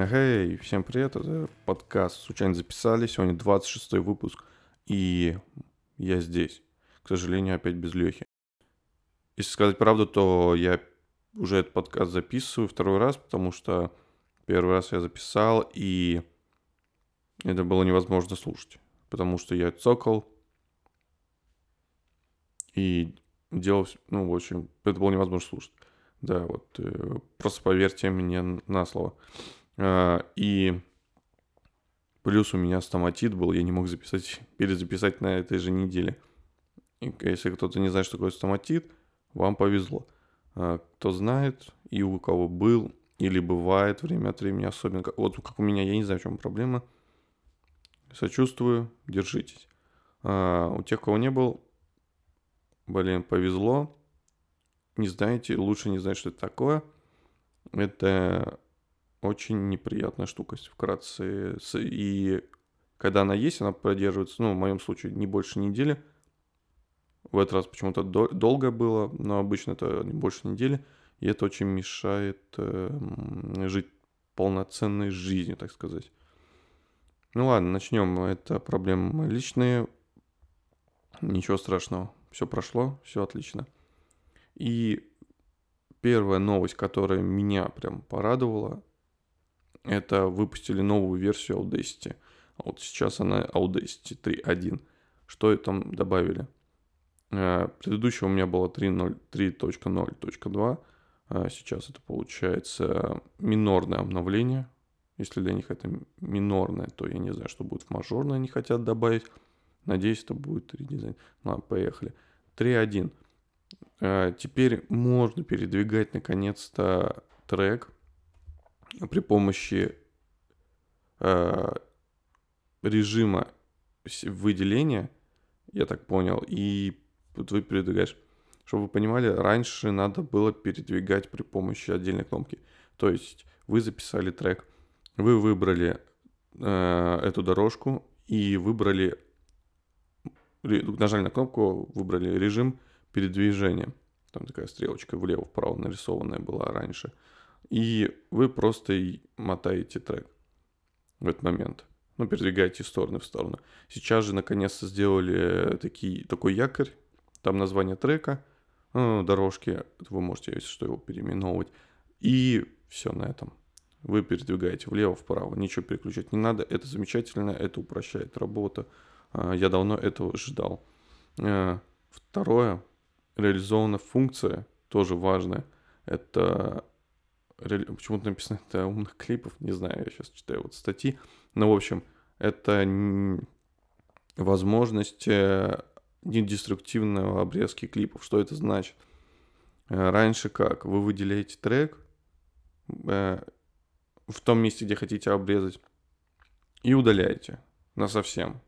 Эй, всем привет, это подкаст «Случайно записали», сегодня 26 выпуск, и я здесь, к сожалению, опять без Лехи. Если сказать правду, то я уже этот подкаст записываю второй раз, потому что первый раз я записал, и это было невозможно слушать, потому что я цокал и делал, ну, в общем, это было невозможно слушать. Да, вот, э, просто поверьте мне на слово. А, и плюс у меня стоматит был, я не мог записать, перезаписать на этой же неделе. И если кто-то не знает, что такое стоматит, вам повезло. А, кто знает и у кого был или бывает время от времени, особенно вот как у меня, я не знаю, в чем проблема. Сочувствую, держитесь. А, у тех, кого не был, блин, повезло. Не знаете, лучше не знать, что это такое. Это очень неприятная штука, вкратце. И когда она есть, она продерживается, ну, в моем случае, не больше недели. В этот раз почему-то до- долго было, но обычно это не больше недели. И это очень мешает э, жить полноценной жизнью, так сказать. Ну ладно, начнем. Это проблемы личные. Ничего страшного. Все прошло, все отлично. И первая новость, которая меня прям порадовала, это выпустили новую версию Audacity. А вот сейчас она Audacity 3.1. Что там добавили? Э, предыдущего у меня было 3.0.2. А сейчас это получается минорное обновление. Если для них это минорное, то я не знаю, что будет в мажорное они хотят добавить. Надеюсь, это будет редизайн. Ладно, поехали. 3.1. Э, теперь можно передвигать наконец-то трек при помощи э, режима выделения, я так понял, и вы передвигаешь. Чтобы вы понимали, раньше надо было передвигать при помощи отдельной кнопки. То есть вы записали трек, вы выбрали э, эту дорожку и выбрали, нажали на кнопку, выбрали режим передвижения. Там такая стрелочка влево-вправо нарисованная была раньше. И вы просто мотаете трек в этот момент. Ну, передвигаете из стороны в сторону. Сейчас же наконец-то сделали такие, такой якорь. Там название трека, ну, дорожки. Вы можете, если что, его переименовывать. И все на этом. Вы передвигаете влево-вправо. Ничего переключать не надо. Это замечательно. Это упрощает работу. А, я давно этого ждал. А, второе. Реализована функция, тоже важная. Это почему-то написано это умных клипов, не знаю, я сейчас читаю вот статьи. Но, в общем, это возможность э, недеструктивного обрезки клипов. Что это значит? Э, раньше как? Вы выделяете трек э, в том месте, где хотите обрезать, и удаляете на совсем.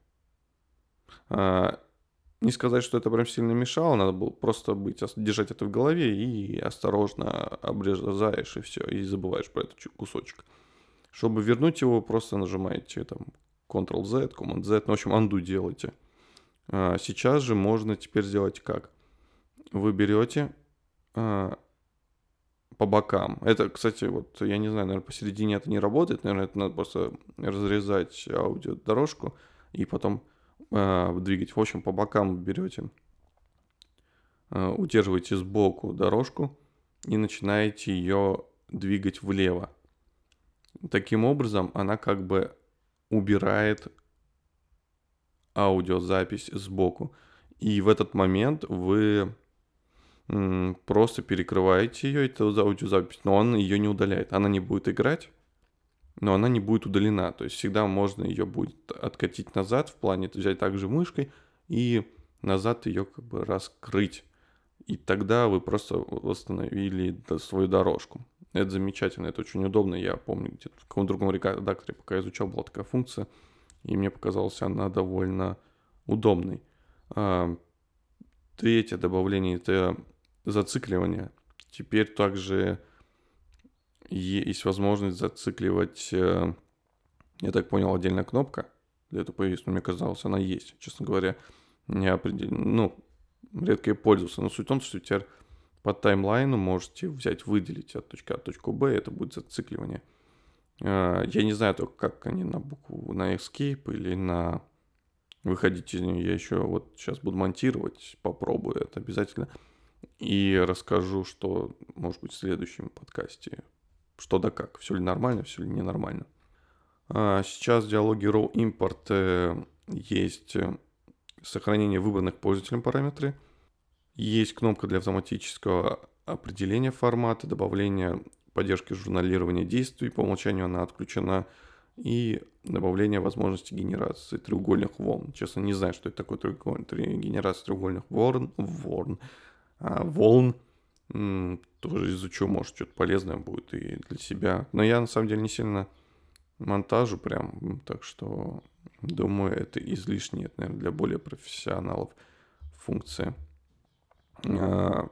Не сказать, что это прям сильно мешало, надо было просто быть, держать это в голове и осторожно обрезаешь и все, и забываешь про этот кусочек. Чтобы вернуть его, просто нажимаете там Ctrl-Z, Command-Z, ну, в общем, undo делаете. А сейчас же можно теперь сделать как? Вы берете а, по бокам. Это, кстати, вот я не знаю, наверное, посередине это не работает, наверное, это надо просто разрезать аудиодорожку и потом э, двигать. В общем, по бокам берете, э, удерживаете сбоку дорожку и начинаете ее двигать влево. Таким образом, она как бы убирает аудиозапись сбоку. И в этот момент вы просто перекрываете ее, эту аудиозапись, но он ее не удаляет. Она не будет играть, но она не будет удалена. То есть всегда можно ее будет откатить назад, в плане взять также мышкой и назад ее как бы раскрыть. И тогда вы просто восстановили свою дорожку. Это замечательно, это очень удобно. Я помню, где-то в каком-то другом редакторе, пока я изучал, была такая функция, и мне показалась она довольно удобной. А, третье добавление – это зацикливание. Теперь также есть возможность зацикливать, э, я так понял, отдельная кнопка для этого появилась, но мне казалось, она есть. Честно говоря, не определенно, ну, редко и пользовался. Но суть в том, что теперь по таймлайну можете взять, выделить от точки А в точку Б, это будет зацикливание. Э, я не знаю только, как они на букву, на Escape или на выходить из нее. Я еще вот сейчас буду монтировать, попробую это обязательно. И расскажу, что, может быть, в следующем подкасте. Что да как, все ли нормально, все ли ненормально. А сейчас в диалоге Raw Import э, есть э, сохранение выбранных пользователем параметры. Есть кнопка для автоматического определения формата, добавления поддержки журналирования действий. По умолчанию она отключена и добавление возможности генерации треугольных волн. Честно, не знаю, что это такое треугольный, генерация треугольных волн, волн, а, волн. Тоже изучу, может, что-то полезное будет и для себя. Но я, на самом деле, не сильно монтажу прям, так что думаю, это излишне, это, наверное, для более профессионалов функция. А,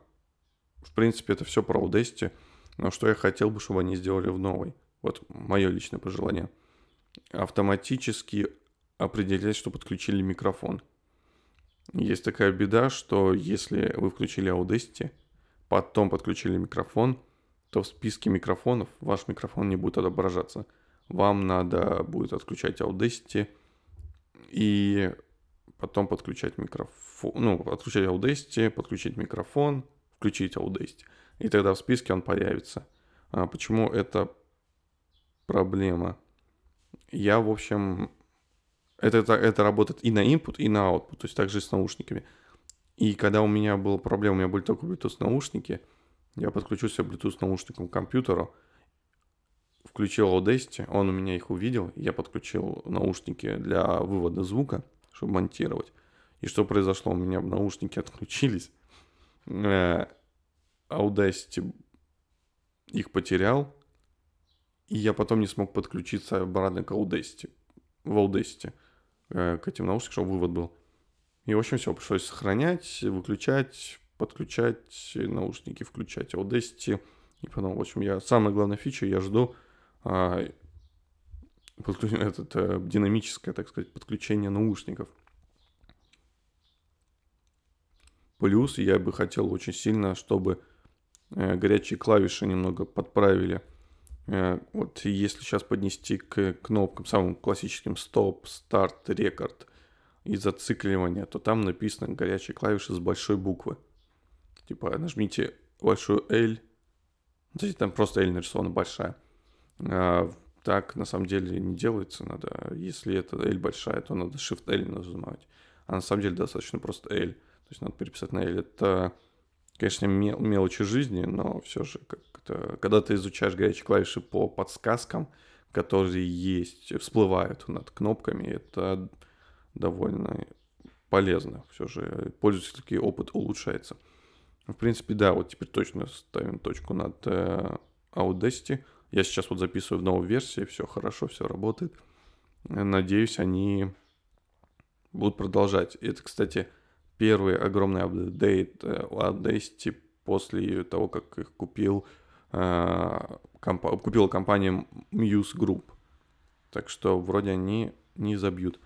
в принципе, это все про Audacity, но что я хотел бы, чтобы они сделали в новой. Вот мое личное пожелание – автоматически определять, что подключили микрофон. Есть такая беда, что если вы включили Audacity, потом подключили микрофон, то в списке микрофонов ваш микрофон не будет отображаться. Вам надо будет отключать Audacity и потом подключать микрофон, ну, отключать Audacity, подключить микрофон, включить Audacity. И тогда в списке он появится. А почему это проблема? я, в общем, это, это, работает и на input, и на output, то есть также с наушниками. И когда у меня была проблема, у меня были только Bluetooth наушники, я подключил себе Bluetooth наушником к компьютеру, включил Audacity, он у меня их увидел, я подключил наушники для вывода звука, чтобы монтировать. И что произошло? У меня наушники отключились, э, Audacity их потерял, и я потом не смог подключиться обратно к Audacity, в Audacity, э, к этим наушникам, чтобы вывод был. И, в общем, все, пришлось сохранять, выключать, подключать наушники, включать Audacity. И потом, в общем, я... Самая главная фича, я жду а, подключ... этот, а, динамическое, так сказать, подключение наушников. Плюс я бы хотел очень сильно, чтобы э, горячие клавиши немного подправили – Э, вот если сейчас поднести к кнопкам самым классическим стоп, старт, рекорд и зацикливание, то там написано горячие клавиши с большой буквы. Типа нажмите большую L, Кстати, там просто L нарисована большая. А, так на самом деле не делается, надо, если это L большая, то надо Shift L нажимать. А на самом деле достаточно просто L. То есть надо переписать на L. Это конечно, мел- мелочи жизни, но все же, как-то, когда ты изучаешь горячие клавиши по подсказкам, которые есть, всплывают над кнопками, это довольно полезно. Все же пользовательский опыт улучшается. В принципе, да, вот теперь точно ставим точку над э, Audacity. Я сейчас вот записываю в новой версии, все хорошо, все работает. Надеюсь, они будут продолжать. Это, кстати, первый огромный апдейт Audacity после того, как их купил, э, комп- купила компания Muse Group. Так что вроде они не забьют.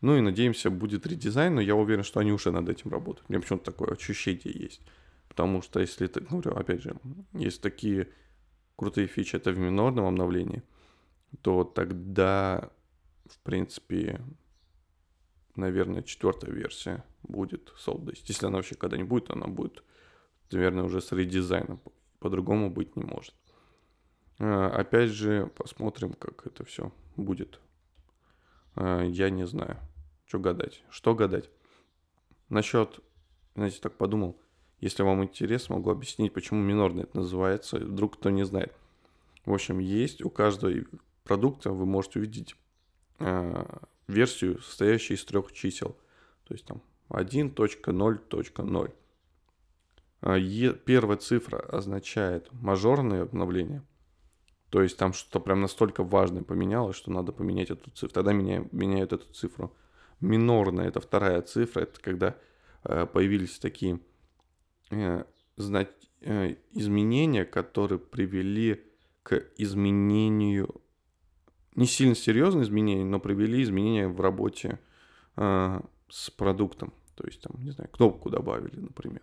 Ну и надеемся, будет редизайн, но я уверен, что они уже над этим работают. У меня почему-то такое ощущение есть. Потому что если, ты, ну, опять же, есть такие крутые фичи, это в минорном обновлении, то тогда, в принципе, наверное, четвертая версия будет Soul Если она вообще когда-нибудь будет, она будет, наверное, уже с редизайном. По-другому быть не может. А, опять же, посмотрим, как это все будет. А, я не знаю, что гадать. Что гадать? Насчет, знаете, так подумал, если вам интересно, могу объяснить, почему минорный это называется, вдруг кто не знает. В общем, есть у каждого продукта, вы можете увидеть а, версию, состоящую из трех чисел. То есть там 1.0.0. А, первая цифра означает мажорное обновление. То есть там что-то прям настолько важное поменялось, что надо поменять эту цифру. Тогда меняют, меняют эту цифру. Минорная это вторая цифра. Это когда э, появились такие э, знать, э, изменения, которые привели к изменению не сильно серьезные изменения, но привели изменения в работе э, с продуктом. То есть, там, не знаю, кнопку добавили, например,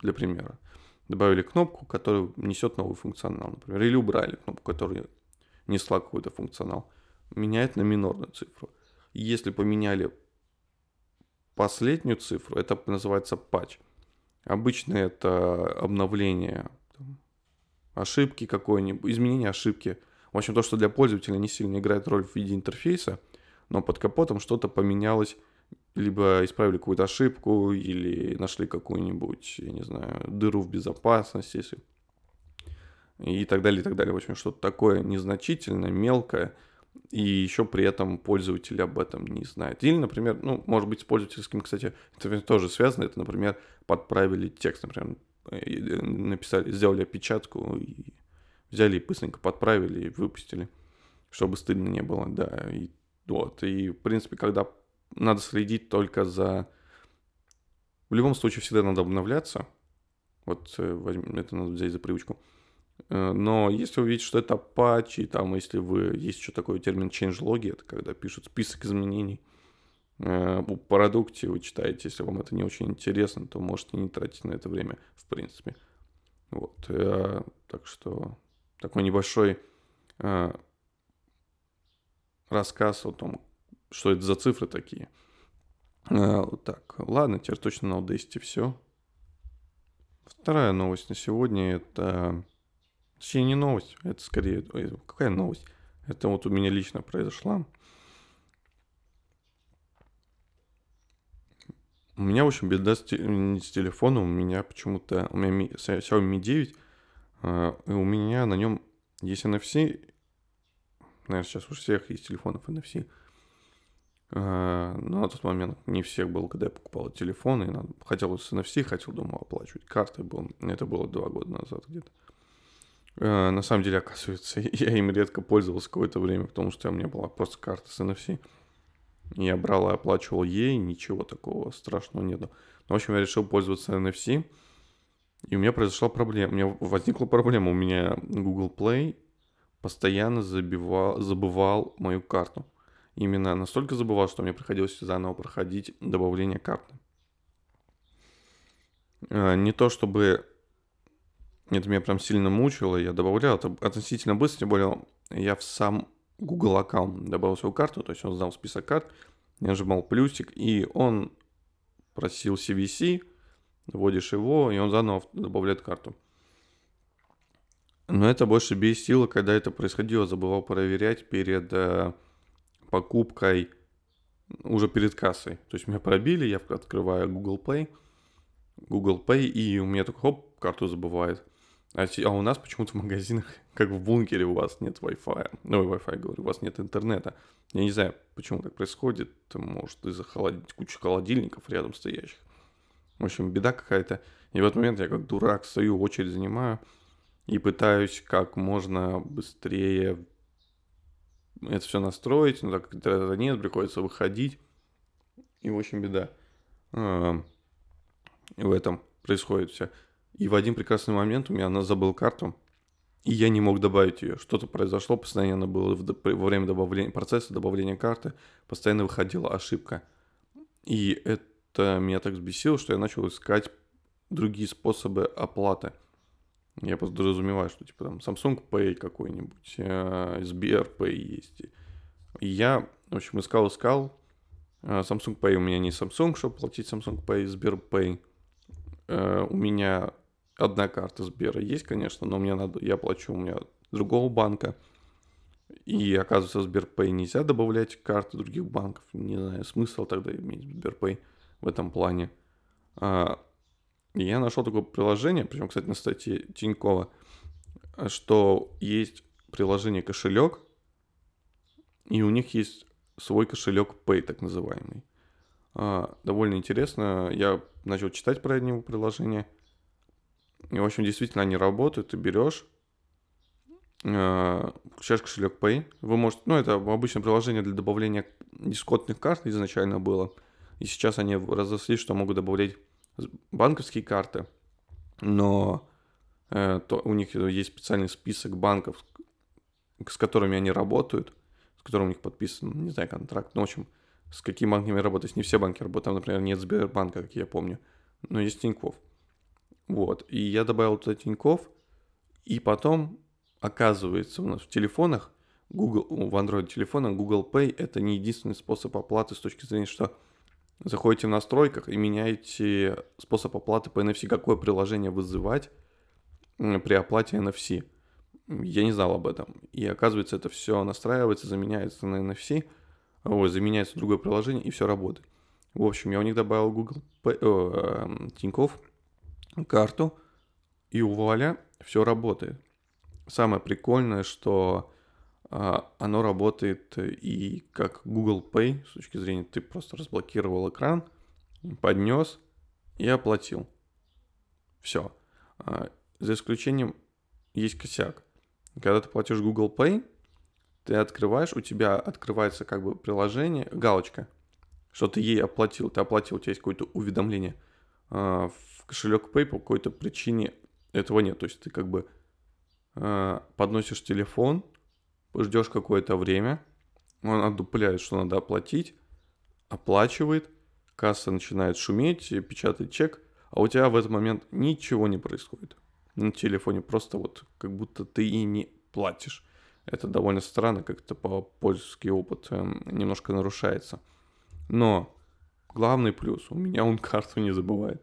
для примера. Добавили кнопку, которая несет новый функционал, например, или убрали кнопку, которая несла какой-то функционал, меняет на минорную цифру. Если поменяли последнюю цифру, это называется патч. Обычно это обновление там, ошибки какой-нибудь, изменение ошибки. В общем, то, что для пользователя не сильно играет роль в виде интерфейса, но под капотом что-то поменялось, либо исправили какую-то ошибку, или нашли какую-нибудь, я не знаю, дыру в безопасности, если... и так далее, и так далее. В общем, что-то такое незначительное, мелкое, и еще при этом пользователь об этом не знает. Или, например, ну, может быть, с пользовательским, кстати, это тоже связано, это, например, подправили текст, например, э, написали, сделали опечатку и взяли и быстренько подправили и выпустили, чтобы стыдно не было, да, и вот, и, в принципе, когда надо следить только за... В любом случае всегда надо обновляться, вот э, возьмем, это надо взять за привычку, Э, но если вы видите, что это патчи, там, если вы, есть еще такой термин changelog, это когда пишут список изменений э, по продукте, вы читаете, если вам это не очень интересно, то можете не тратить на это время, в принципе. Вот, э, так что такой небольшой рассказ о том, что это за цифры такие. Вот так, ладно, теперь точно на Audacity все. Вторая новость на сегодня это Точнее, не новость, это скорее... Какая новость? Это вот у меня лично произошла. У меня, в общем, беда с, с телефоном. У меня почему-то... У меня Xiaomi Mi 9, а, и у меня на нем есть NFC. Наверное, сейчас у всех есть телефонов NFC. А, но на тот момент не всех был, когда я покупал телефон, и надо, хотел с NFC, хотел, думал, оплачивать картой. Был, это было два года назад где-то. Э, на самом деле, оказывается, я им редко пользовался какое-то время, потому что у меня была просто карта с NFC. Я брал и оплачивал ей, ничего такого страшного нету. Но, в общем, я решил пользоваться NFC, и у меня произошла проблема. У меня возникла проблема. У меня Google Play постоянно забивал, забывал мою карту. Именно настолько забывал, что мне приходилось заново проходить добавление карты. Э, не то чтобы это меня прям сильно мучило, я добавлял это относительно быстро, тем более я в сам Google аккаунт добавил свою карту, то есть он знал список карт, я нажимал плюсик, и он просил CVC, вводишь его, и он заново добавляет карту. Но это больше бесило, когда это происходило, забывал проверять перед э, покупкой, уже перед кассой. То есть меня пробили, я открываю Google Pay, Google Pay, и у меня такой хоп, карту забывает. А, а у нас почему-то в магазинах, как в бункере, у вас нет Wi-Fi. Ну, Wi-Fi, говорю, у вас нет интернета. Я не знаю, почему так происходит. Может, из-за холод... кучи холодильников рядом стоящих. В общем, беда какая-то. И в этот момент я как дурак стою, очередь занимаю и пытаюсь как можно быстрее это все настроить, но так это нет, приходится выходить. И, в общем, беда. И в этом происходит все. И в один прекрасный момент у меня она забыл карту, и я не мог добавить ее. Что-то произошло, постоянно было во время добавления, процесса добавления карты, постоянно выходила ошибка. И это меня так взбесило, что я начал искать другие способы оплаты. Я подразумеваю, что типа там Samsung Pay какой-нибудь, э, Sber Pay есть. Я, в общем, искал, искал. Э, Samsung Pay у меня не Samsung, чтобы платить Samsung Pay, Sber Pay. Э, у меня одна карта Сбера есть, конечно, но мне надо, я плачу у меня другого банка. И оказывается, Сберпэй нельзя добавлять карты других банков. Не знаю, смысл тогда иметь Сберпэй в этом плане. А, и я нашел такое приложение, причем, кстати, на статье Тинькова, что есть приложение кошелек, и у них есть свой кошелек Pay, так называемый. А, довольно интересно. Я начал читать про него приложение – и, в общем, действительно они работают, ты берешь, включаешь э, кошелек Pay. Вы можете, ну, это обычное приложение для добавления дискотных карт изначально было. И сейчас они разрослись, что могут добавлять банковские карты. Но э, то, у них есть специальный список банков, с которыми они работают, с которым у них подписан, не знаю, контракт. Ну, в общем, с какими банками работать. Не все банки работают. Там, например, нет Сбербанка, как я помню. Но есть Тинькофф. Вот. И я добавил туда Тиньков. И потом, оказывается, у нас в телефонах Google, в Android телефонах Google Pay это не единственный способ оплаты с точки зрения, что заходите в настройках и меняете способ оплаты по NFC, какое приложение вызывать при оплате NFC. Я не знал об этом. И оказывается, это все настраивается, заменяется на NFC, ой, заменяется другое приложение, и все работает. В общем, я у них добавил Google Pay, э, Тинькофф карту, и вуаля, все работает. Самое прикольное, что оно работает и как Google Pay, с точки зрения ты просто разблокировал экран, поднес и оплатил. Все. Э, за исключением есть косяк. Когда ты платишь Google Pay, ты открываешь, у тебя открывается как бы приложение, галочка, что ты ей оплатил, ты оплатил, у тебя есть какое-то уведомление. А, в кошелек Pay по какой-то причине этого нет. То есть ты как бы а, подносишь телефон, ждешь какое-то время, он отдупляет, что надо оплатить, оплачивает, касса начинает шуметь, печатать чек, а у тебя в этот момент ничего не происходит на телефоне, просто вот как будто ты и не платишь. Это довольно странно, как-то по польский опыт эм, немножко нарушается. Но главный плюс, у меня он карту не забывает.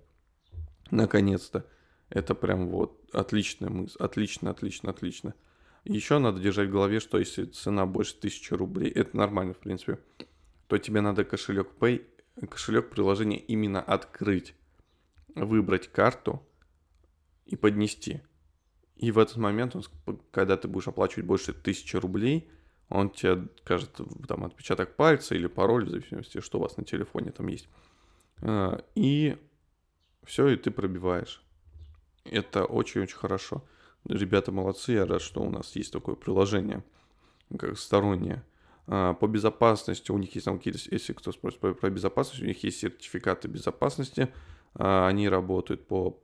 Наконец-то. Это прям вот отличная мысль. Отлично, отлично, отлично. Еще надо держать в голове, что если цена больше 1000 рублей, это нормально, в принципе, то тебе надо кошелек Pay, кошелек приложения именно открыть, выбрать карту, и поднести. И в этот момент, он, когда ты будешь оплачивать больше тысячи рублей, он тебе скажет там отпечаток пальца или пароль, в зависимости, что у вас на телефоне там есть. А, и все, и ты пробиваешь. Это очень-очень хорошо. Ребята молодцы, я рад, что у нас есть такое приложение, как стороннее. А, по безопасности у них есть там какие-то, если кто спросит про безопасность, у них есть сертификаты безопасности, а, они работают по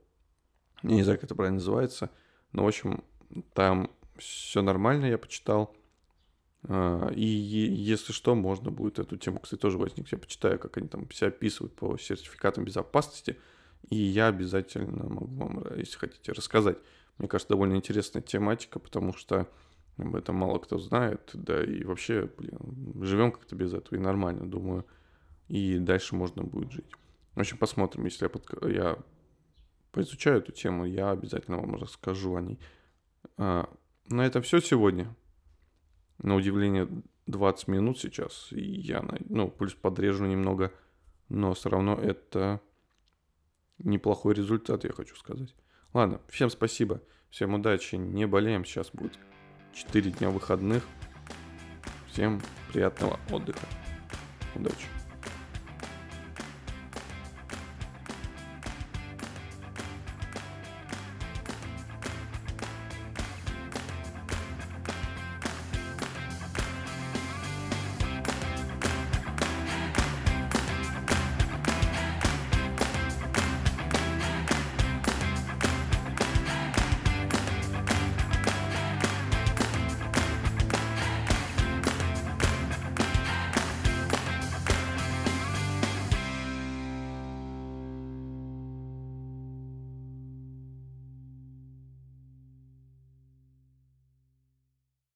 не знаю, как это правильно называется. Но, в общем, там все нормально, я почитал. А, и если что, можно будет эту тему, кстати, тоже возникнуть. Я почитаю, как они там себя описывают по сертификатам безопасности. И я обязательно могу вам, если хотите, рассказать. Мне кажется, довольно интересная тематика, потому что об этом мало кто знает. Да и вообще, блин, живем как-то без этого и нормально, думаю. И дальше можно будет жить. В общем, посмотрим, если я, под... я поизучаю эту тему, я обязательно вам расскажу о ней. А, на этом все сегодня. На удивление 20 минут сейчас. И я, ну, плюс подрежу немного, но все равно это неплохой результат, я хочу сказать. Ладно, всем спасибо, всем удачи, не болеем, сейчас будет 4 дня выходных. Всем приятного отдыха. Удачи.